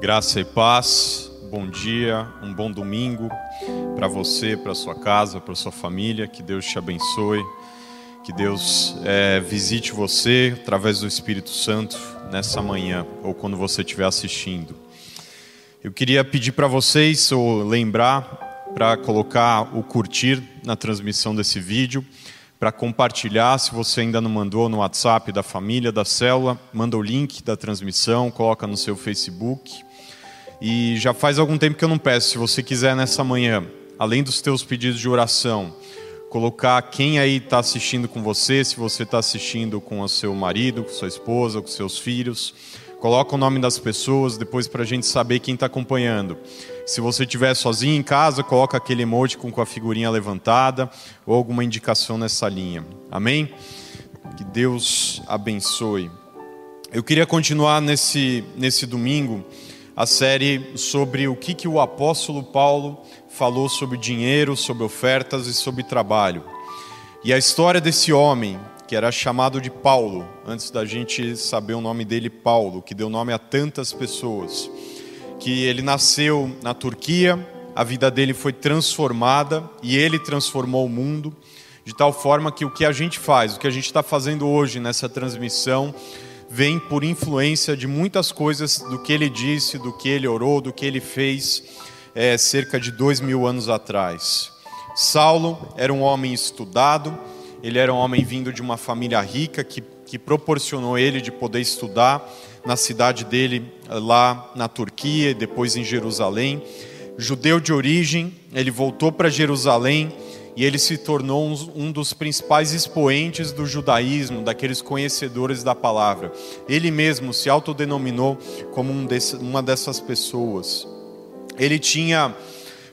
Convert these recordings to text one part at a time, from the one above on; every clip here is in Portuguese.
Graça e paz, bom dia, um bom domingo para você, para sua casa, para sua família. Que Deus te abençoe, que Deus é, visite você através do Espírito Santo nessa manhã ou quando você estiver assistindo. Eu queria pedir para vocês ou lembrar para colocar o curtir na transmissão desse vídeo, para compartilhar. Se você ainda não mandou no WhatsApp da família, da célula, manda o link da transmissão, coloca no seu Facebook. E já faz algum tempo que eu não peço, se você quiser nessa manhã, além dos teus pedidos de oração, colocar quem aí está assistindo com você, se você está assistindo com o seu marido, com sua esposa, com seus filhos, coloca o nome das pessoas, depois para a gente saber quem está acompanhando. Se você estiver sozinho em casa, coloca aquele emoji com a figurinha levantada ou alguma indicação nessa linha. Amém? Que Deus abençoe. Eu queria continuar nesse, nesse domingo a série sobre o que, que o apóstolo Paulo falou sobre dinheiro, sobre ofertas e sobre trabalho. E a história desse homem, que era chamado de Paulo, antes da gente saber o nome dele, Paulo, que deu nome a tantas pessoas, que ele nasceu na Turquia, a vida dele foi transformada e ele transformou o mundo, de tal forma que o que a gente faz, o que a gente está fazendo hoje nessa transmissão, vem por influência de muitas coisas do que ele disse, do que ele orou, do que ele fez é, cerca de dois mil anos atrás. Saulo era um homem estudado, ele era um homem vindo de uma família rica que, que proporcionou ele de poder estudar na cidade dele, lá na Turquia e depois em Jerusalém. Judeu de origem, ele voltou para Jerusalém e ele se tornou um dos principais expoentes do judaísmo, daqueles conhecedores da palavra. Ele mesmo se autodenominou como um desse, uma dessas pessoas. Ele tinha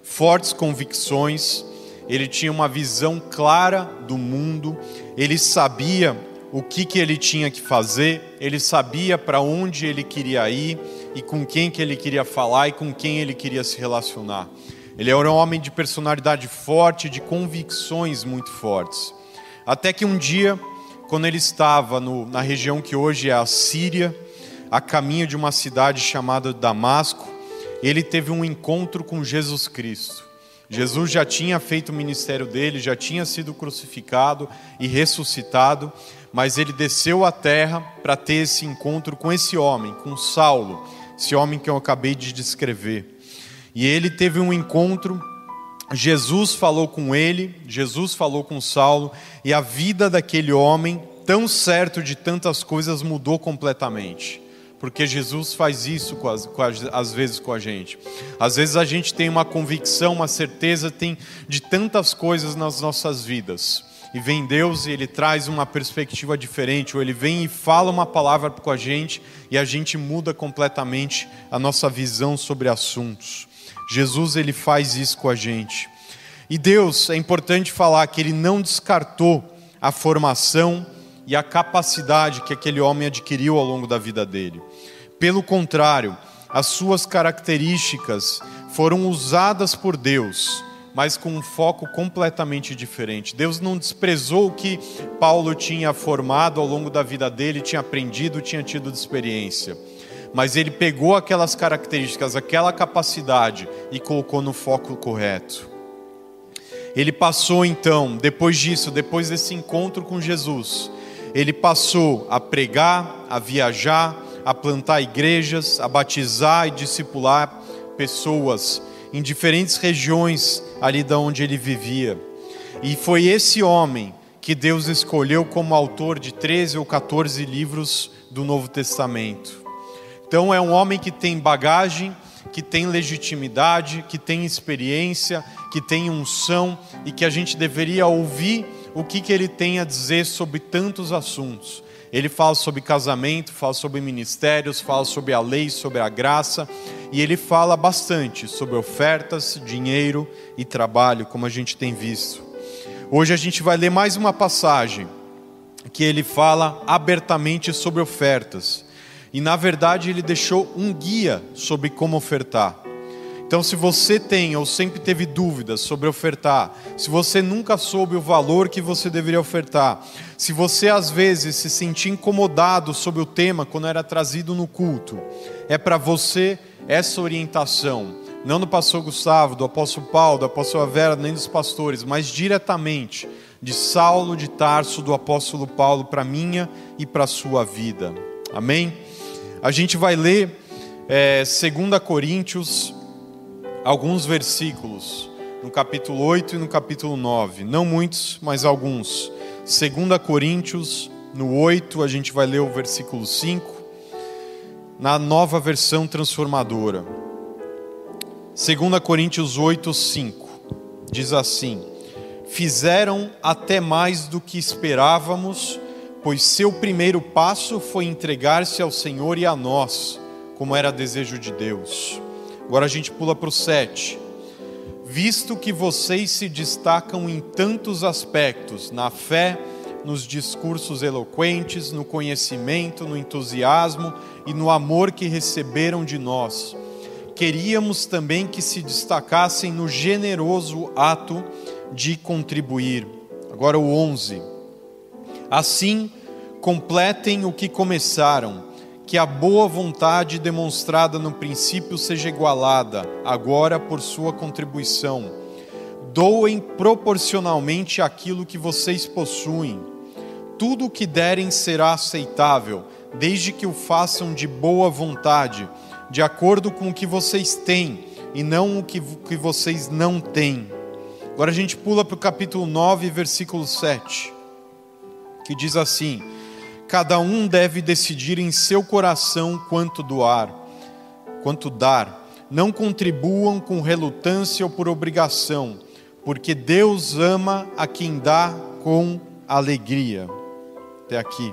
fortes convicções, ele tinha uma visão clara do mundo, ele sabia o que, que ele tinha que fazer, ele sabia para onde ele queria ir e com quem que ele queria falar e com quem ele queria se relacionar. Ele era um homem de personalidade forte, de convicções muito fortes. Até que um dia, quando ele estava no, na região que hoje é a Síria, a caminho de uma cidade chamada Damasco, ele teve um encontro com Jesus Cristo. Jesus já tinha feito o ministério dele, já tinha sido crucificado e ressuscitado, mas ele desceu à terra para ter esse encontro com esse homem, com Saulo, esse homem que eu acabei de descrever. E ele teve um encontro, Jesus falou com ele, Jesus falou com Saulo, e a vida daquele homem, tão certo de tantas coisas, mudou completamente. Porque Jesus faz isso com as, com as, às vezes com a gente. Às vezes a gente tem uma convicção, uma certeza tem de tantas coisas nas nossas vidas e vem Deus e Ele traz uma perspectiva diferente, ou Ele vem e fala uma palavra com a gente e a gente muda completamente a nossa visão sobre assuntos. Jesus ele faz isso com a gente. E Deus, é importante falar que ele não descartou a formação e a capacidade que aquele homem adquiriu ao longo da vida dele. Pelo contrário, as suas características foram usadas por Deus, mas com um foco completamente diferente. Deus não desprezou o que Paulo tinha formado ao longo da vida dele, tinha aprendido, tinha tido de experiência mas ele pegou aquelas características, aquela capacidade e colocou no foco correto. Ele passou então, depois disso, depois desse encontro com Jesus, ele passou a pregar, a viajar, a plantar igrejas, a batizar e discipular pessoas em diferentes regiões ali da onde ele vivia. E foi esse homem que Deus escolheu como autor de 13 ou 14 livros do Novo Testamento. Então é um homem que tem bagagem, que tem legitimidade, que tem experiência, que tem unção e que a gente deveria ouvir o que, que ele tem a dizer sobre tantos assuntos. Ele fala sobre casamento, fala sobre ministérios, fala sobre a lei, sobre a graça, e ele fala bastante sobre ofertas, dinheiro e trabalho, como a gente tem visto. Hoje a gente vai ler mais uma passagem que ele fala abertamente sobre ofertas. E na verdade ele deixou um guia sobre como ofertar. Então, se você tem ou sempre teve dúvidas sobre ofertar, se você nunca soube o valor que você deveria ofertar, se você às vezes se sentir incomodado sobre o tema quando era trazido no culto, é para você essa orientação, não do pastor Gustavo, do apóstolo Paulo, da apóstola Vera, nem dos pastores, mas diretamente de Saulo de Tarso, do apóstolo Paulo, para minha e para sua vida. Amém? A gente vai ler é, 2 Coríntios, alguns versículos, no capítulo 8 e no capítulo 9. Não muitos, mas alguns. 2 Coríntios, no 8, a gente vai ler o versículo 5, na nova versão transformadora. 2 Coríntios 8, 5. Diz assim: Fizeram até mais do que esperávamos, pois seu primeiro passo foi entregar-se ao Senhor e a nós, como era desejo de Deus. Agora a gente pula para o 7 visto que vocês se destacam em tantos aspectos, na fé, nos discursos eloquentes, no conhecimento, no entusiasmo e no amor que receberam de nós. Queríamos também que se destacassem no generoso ato de contribuir. Agora o 11. Assim, completem o que começaram que a boa vontade demonstrada no princípio seja igualada, agora por sua contribuição. Doem proporcionalmente aquilo que vocês possuem. Tudo o que derem será aceitável, desde que o façam de boa vontade, de acordo com o que vocês têm e não o que, vocês não têm. Agora a gente pula para o capítulo 9, versículo 7, que diz assim Cada um deve decidir em seu coração quanto doar, quanto dar. Não contribuam com relutância ou por obrigação, porque Deus ama a quem dá com alegria. Até aqui.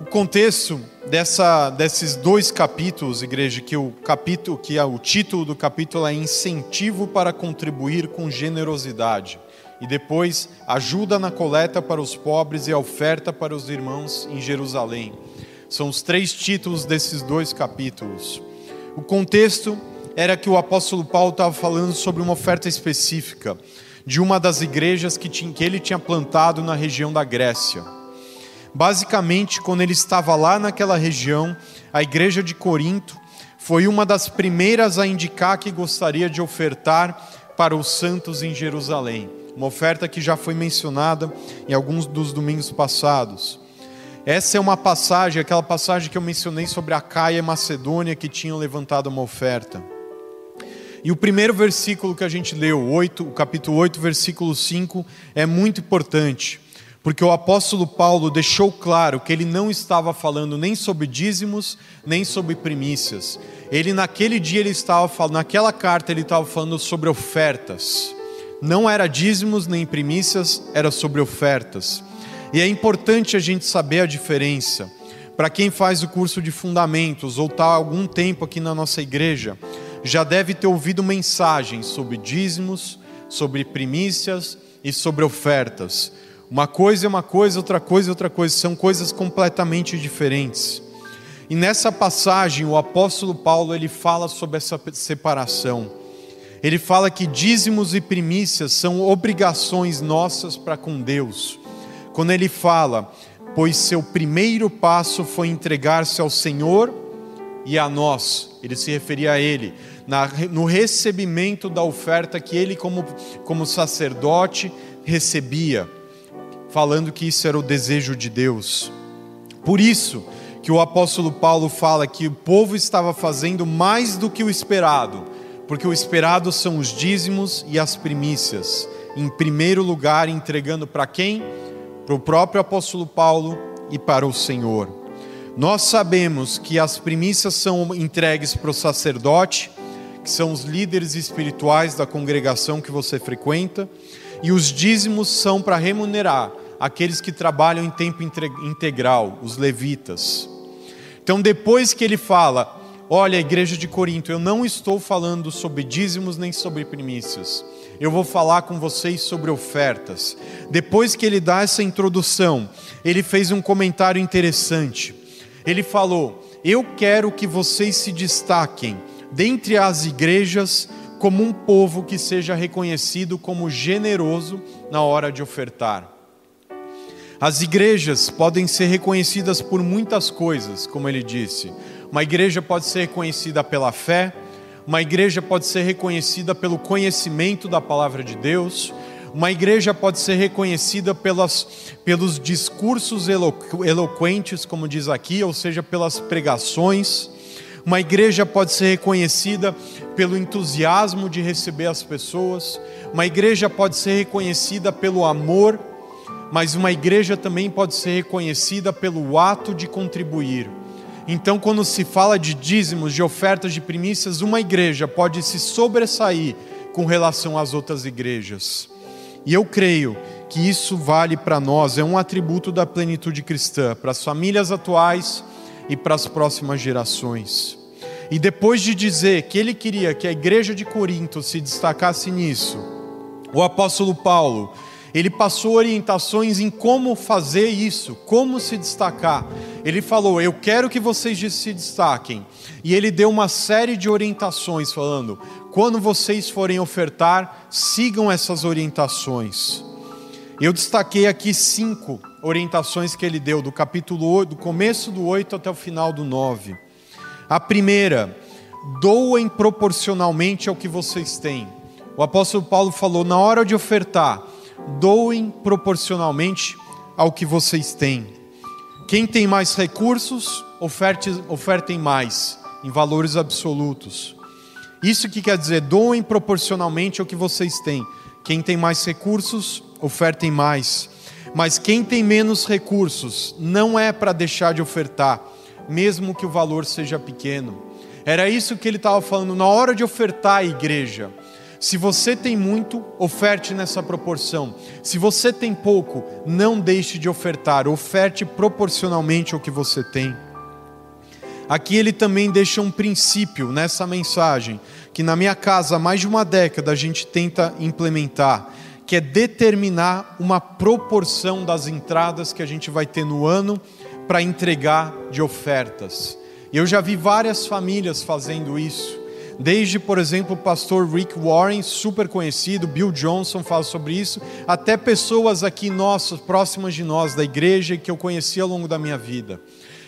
O contexto dessa, desses dois capítulos, igreja, que o capítulo, que é o título do capítulo é incentivo para contribuir com generosidade e depois ajuda na coleta para os pobres e a oferta para os irmãos em Jerusalém. São os três títulos desses dois capítulos. O contexto era que o apóstolo Paulo estava falando sobre uma oferta específica de uma das igrejas que, tinha, que ele tinha plantado na região da Grécia. Basicamente, quando ele estava lá naquela região, a igreja de Corinto foi uma das primeiras a indicar que gostaria de ofertar para os santos em Jerusalém uma oferta que já foi mencionada em alguns dos domingos passados. Essa é uma passagem, aquela passagem que eu mencionei sobre a Caia e Macedônia que tinham levantado uma oferta. E o primeiro versículo que a gente leu, 8, o capítulo 8, versículo 5, é muito importante, porque o apóstolo Paulo deixou claro que ele não estava falando nem sobre dízimos, nem sobre primícias. Ele naquele dia ele estava falando, naquela carta ele estava falando sobre ofertas não era dízimos nem primícias, era sobre ofertas. E é importante a gente saber a diferença. Para quem faz o curso de fundamentos ou está há algum tempo aqui na nossa igreja, já deve ter ouvido mensagens sobre dízimos, sobre primícias e sobre ofertas. Uma coisa é uma coisa, outra coisa é outra coisa, são coisas completamente diferentes. E nessa passagem, o apóstolo Paulo ele fala sobre essa separação ele fala que dízimos e primícias são obrigações nossas para com Deus. Quando ele fala, pois seu primeiro passo foi entregar-se ao Senhor e a nós, ele se referia a ele, na, no recebimento da oferta que ele, como, como sacerdote, recebia, falando que isso era o desejo de Deus. Por isso que o apóstolo Paulo fala que o povo estava fazendo mais do que o esperado porque o esperado são os dízimos e as primícias. Em primeiro lugar, entregando para quem? Para o próprio apóstolo Paulo e para o Senhor. Nós sabemos que as primícias são entregues para o sacerdote, que são os líderes espirituais da congregação que você frequenta, e os dízimos são para remunerar aqueles que trabalham em tempo integral, os levitas. Então, depois que ele fala, Olha, igreja de Corinto, eu não estou falando sobre dízimos nem sobre primícias. Eu vou falar com vocês sobre ofertas. Depois que ele dá essa introdução, ele fez um comentário interessante. Ele falou: Eu quero que vocês se destaquem dentre as igrejas como um povo que seja reconhecido como generoso na hora de ofertar. As igrejas podem ser reconhecidas por muitas coisas, como ele disse Uma igreja pode ser reconhecida pela fé, uma igreja pode ser reconhecida pelo conhecimento da palavra de Deus, uma igreja pode ser reconhecida pelas, pelos discursos eloqu eloquentes, como diz aqui, ou seja, pelas pregações. Uma igreja pode ser reconhecida pelo entusiasmo de receber as pessoas. Uma igreja pode ser reconhecida pelo amor, mas uma igreja também pode ser reconhecida pelo ato de contribuir. Então, quando se fala de dízimos, de ofertas de primícias, uma igreja pode se sobressair com relação às outras igrejas. E eu creio que isso vale para nós, é um atributo da plenitude cristã, para as famílias atuais e para as próximas gerações. E depois de dizer que ele queria que a igreja de Corinto se destacasse nisso, o apóstolo Paulo, ele passou orientações em como fazer isso, como se destacar. Ele falou: Eu quero que vocês se destaquem. E ele deu uma série de orientações, falando: quando vocês forem ofertar, sigam essas orientações. Eu destaquei aqui cinco orientações que ele deu, do capítulo 8, do começo do 8 até o final do 9. A primeira, doem proporcionalmente ao que vocês têm. O apóstolo Paulo falou: na hora de ofertar, doem proporcionalmente ao que vocês têm. Quem tem mais recursos, oferte, ofertem mais, em valores absolutos. Isso que quer dizer, doem proporcionalmente ao que vocês têm. Quem tem mais recursos, ofertem mais. Mas quem tem menos recursos, não é para deixar de ofertar, mesmo que o valor seja pequeno. Era isso que ele estava falando na hora de ofertar a igreja. Se você tem muito, oferte nessa proporção. Se você tem pouco, não deixe de ofertar, oferte proporcionalmente ao que você tem. Aqui ele também deixa um princípio nessa mensagem, que na minha casa há mais de uma década a gente tenta implementar, que é determinar uma proporção das entradas que a gente vai ter no ano para entregar de ofertas. Eu já vi várias famílias fazendo isso. Desde, por exemplo, o pastor Rick Warren, super conhecido, Bill Johnson fala sobre isso, até pessoas aqui nossas, próximas de nós, da igreja, que eu conheci ao longo da minha vida.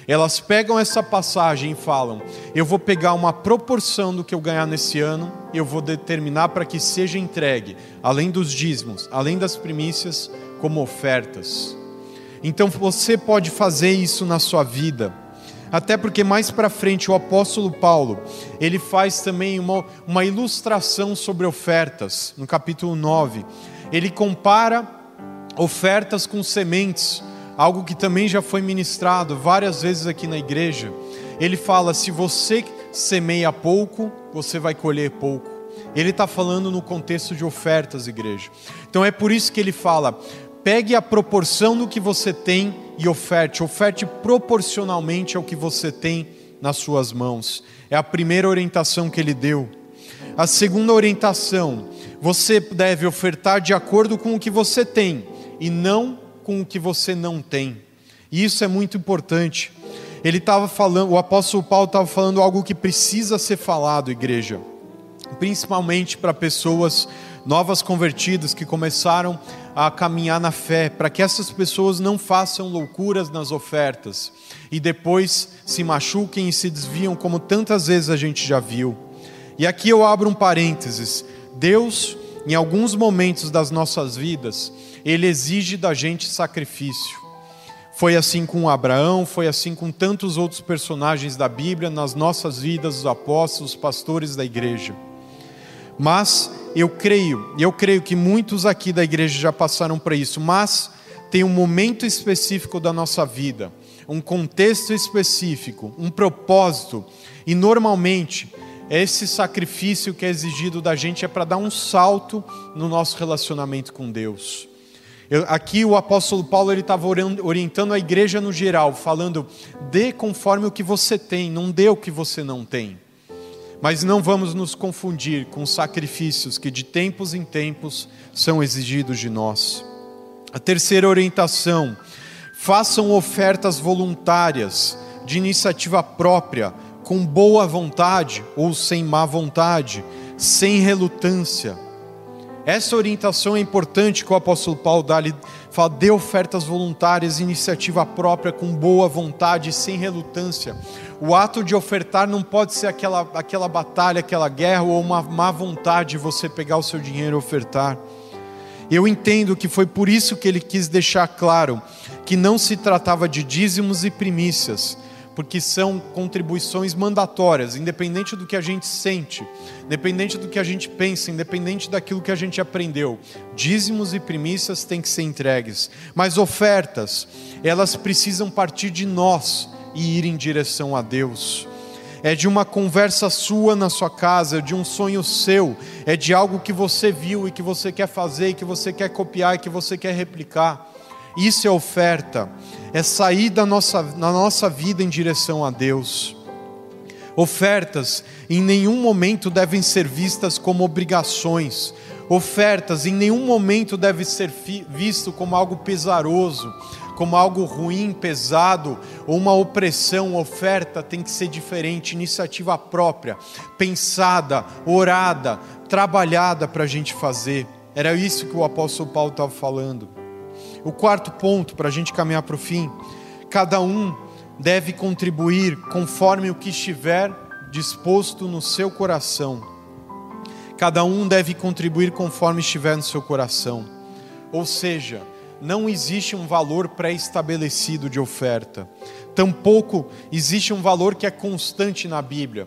Elas pegam essa passagem e falam: eu vou pegar uma proporção do que eu ganhar nesse ano, eu vou determinar para que seja entregue, além dos dízimos, além das primícias, como ofertas. Então você pode fazer isso na sua vida. Até porque mais para frente o apóstolo Paulo, ele faz também uma, uma ilustração sobre ofertas, no capítulo 9. Ele compara ofertas com sementes algo que também já foi ministrado várias vezes aqui na igreja. Ele fala: se você semeia pouco, você vai colher pouco. Ele está falando no contexto de ofertas, igreja. Então é por isso que ele fala: pegue a proporção do que você tem e oferte, oferte proporcionalmente ao que você tem nas suas mãos. É a primeira orientação que ele deu. A segunda orientação, você deve ofertar de acordo com o que você tem e não com o que você não tem. E isso é muito importante. Ele estava falando, o apóstolo Paulo estava falando algo que precisa ser falado, igreja, principalmente para pessoas novas convertidas que começaram a caminhar na fé, para que essas pessoas não façam loucuras nas ofertas e depois se machuquem e se desviam, como tantas vezes a gente já viu. E aqui eu abro um parênteses: Deus, em alguns momentos das nossas vidas, ele exige da gente sacrifício. Foi assim com Abraão, foi assim com tantos outros personagens da Bíblia, nas nossas vidas, os apóstolos, os pastores da igreja. Mas eu creio, eu creio que muitos aqui da igreja já passaram por isso, mas tem um momento específico da nossa vida, um contexto específico, um propósito, e normalmente esse sacrifício que é exigido da gente é para dar um salto no nosso relacionamento com Deus. Eu, aqui o apóstolo Paulo ele estava orientando a igreja no geral, falando: dê conforme o que você tem, não dê o que você não tem. Mas não vamos nos confundir com sacrifícios que de tempos em tempos são exigidos de nós. A terceira orientação: façam ofertas voluntárias, de iniciativa própria, com boa vontade ou sem má vontade, sem relutância Essa orientação é importante que o apóstolo Paulo dá, ele fala, dê ofertas voluntárias, iniciativa própria, com boa vontade, sem relutância. O ato de ofertar não pode ser aquela, aquela batalha, aquela guerra ou uma má vontade de você pegar o seu dinheiro e ofertar. Eu entendo que foi por isso que ele quis deixar claro que não se tratava de dízimos e primícias, porque são contribuições mandatórias, independente do que a gente sente, independente do que a gente pensa, independente daquilo que a gente aprendeu. Dízimos e primícias têm que ser entregues, mas ofertas, elas precisam partir de nós e ir em direção a Deus. É de uma conversa sua na sua casa, é de um sonho seu, é de algo que você viu e que você quer fazer, e que você quer copiar e que você quer replicar. Isso é oferta, é sair da nossa, na nossa vida em direção a Deus. Ofertas em nenhum momento devem ser vistas como obrigações. Ofertas em nenhum momento devem ser visto como algo pesaroso como algo ruim, pesado ou uma opressão, oferta tem que ser diferente, iniciativa própria, pensada, orada, trabalhada para a gente fazer. Era isso que o apóstolo Paulo estava falando. O quarto ponto, para a gente caminhar para o fim: cada um deve contribuir conforme o que estiver disposto no seu coração. Cada um deve contribuir conforme estiver no seu coração. Ou seja, não existe um valor pré-estabelecido de oferta. Tampouco existe um valor que é constante na Bíblia.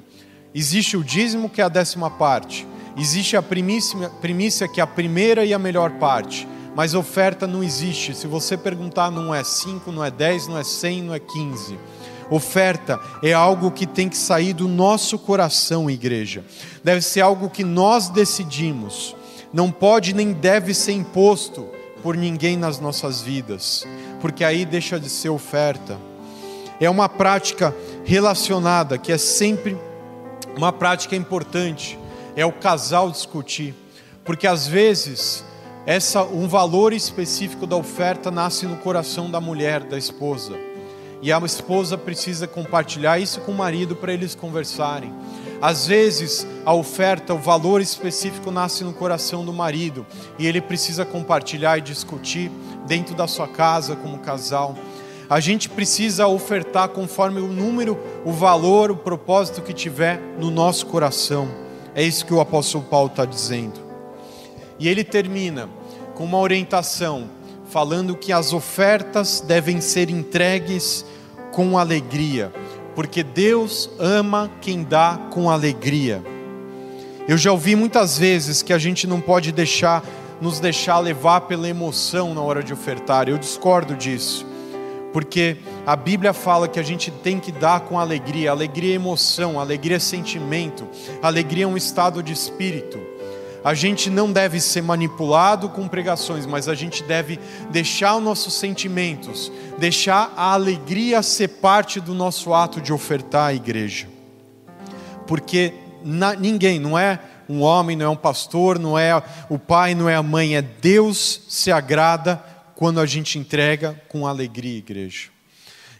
Existe o dízimo, que é a décima parte. Existe a primícia, primícia, que é a primeira e a melhor parte. Mas oferta não existe. Se você perguntar, não é 5, não é 10, não é 100, não é 15. Oferta é algo que tem que sair do nosso coração, igreja. Deve ser algo que nós decidimos. Não pode nem deve ser imposto por ninguém nas nossas vidas, porque aí deixa de ser oferta. É uma prática relacionada que é sempre uma prática importante, é o casal discutir, porque às vezes essa um valor específico da oferta nasce no coração da mulher, da esposa. E a esposa precisa compartilhar isso com o marido para eles conversarem. Às vezes, a oferta, o valor específico nasce no coração do marido e ele precisa compartilhar e discutir dentro da sua casa como casal. A gente precisa ofertar conforme o número, o valor, o propósito que tiver no nosso coração. É isso que o apóstolo Paulo está dizendo. E ele termina com uma orientação, falando que as ofertas devem ser entregues com alegria porque Deus ama quem dá com alegria. Eu já ouvi muitas vezes que a gente não pode deixar nos deixar levar pela emoção na hora de ofertar. Eu discordo disso. Porque a Bíblia fala que a gente tem que dar com alegria. Alegria é emoção, alegria é sentimento, alegria é um estado de espírito. A gente não deve ser manipulado com pregações, mas a gente deve deixar os nossos sentimentos, deixar a alegria ser parte do nosso ato de ofertar à igreja. Porque na, ninguém, não é um homem, não é um pastor, não é o pai, não é a mãe, é Deus se agrada quando a gente entrega com alegria, igreja.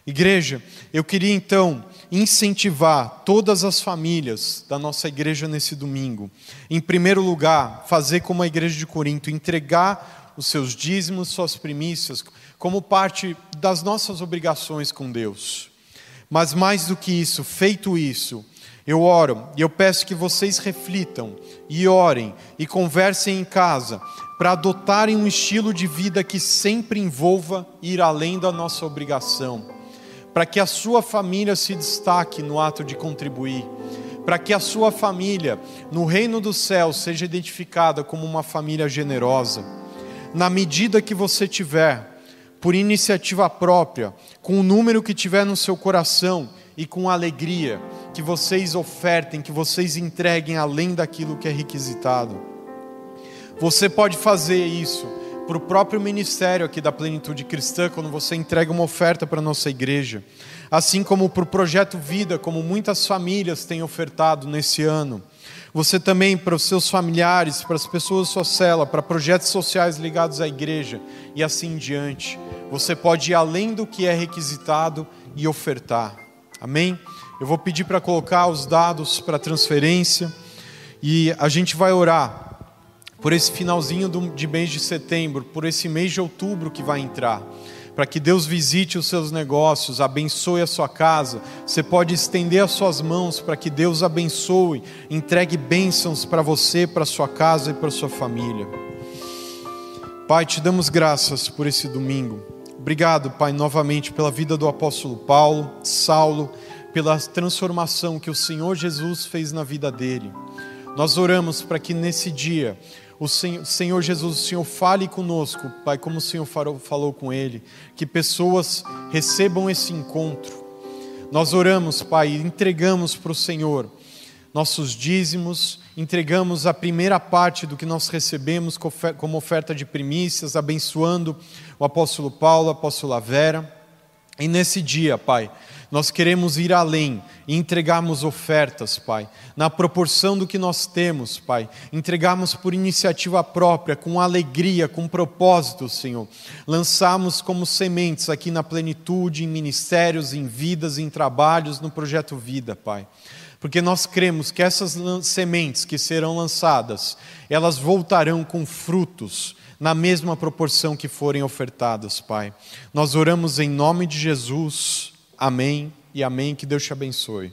Igreja, eu queria então incentivar todas as famílias da nossa igreja nesse domingo. Em primeiro lugar, fazer como a igreja de Corinto, entregar os seus dízimos, suas primícias, como parte das nossas obrigações com Deus. Mas mais do que isso, feito isso, eu oro e eu peço que vocês reflitam e orem e conversem em casa para adotarem um estilo de vida que sempre envolva ir além da nossa obrigação para que a sua família se destaque no ato de contribuir, para que a sua família, no reino do céu, seja identificada como uma família generosa. Na medida que você tiver, por iniciativa própria, com o número que tiver no seu coração e com alegria, que vocês ofertem, que vocês entreguem além daquilo que é requisitado. Você pode fazer isso para o próprio ministério aqui da Plenitude Cristã, quando você entrega uma oferta para a nossa igreja. Assim como para o Projeto Vida, como muitas famílias têm ofertado nesse ano. Você também, para os seus familiares, para as pessoas da sua cela, para projetos sociais ligados à igreja e assim em diante. Você pode ir além do que é requisitado e ofertar. Amém? Eu vou pedir para colocar os dados para transferência e a gente vai orar por esse finalzinho de mês de setembro, por esse mês de outubro que vai entrar para que Deus visite os seus negócios, abençoe a sua casa. Você pode estender as suas mãos para que Deus abençoe, entregue bênçãos para você, para sua casa e para sua família. Pai, te damos graças por esse domingo. Obrigado, Pai, novamente pela vida do apóstolo Paulo, Saulo, pela transformação que o Senhor Jesus fez na vida dele. Nós oramos para que nesse dia o Senhor Jesus, o Senhor fale conosco, Pai, como o Senhor falou com ele, que pessoas recebam esse encontro. Nós oramos, Pai, entregamos para o Senhor nossos dízimos, entregamos a primeira parte do que nós recebemos como oferta de primícias, abençoando o apóstolo Paulo, a apóstola Vera. E nesse dia, Pai, nós queremos ir além e entregarmos ofertas, Pai, na proporção do que nós temos, Pai. Entregarmos por iniciativa própria, com alegria, com propósito, Senhor. Lançarmos como sementes aqui na plenitude, em ministérios, em vidas, em trabalhos, no projeto Vida, Pai porque nós cremos que essas sementes que serão lançadas, elas voltarão com frutos na mesma proporção que forem ofertadas, Pai. Nós oramos em nome de Jesus. Amém e amém. Que Deus te abençoe.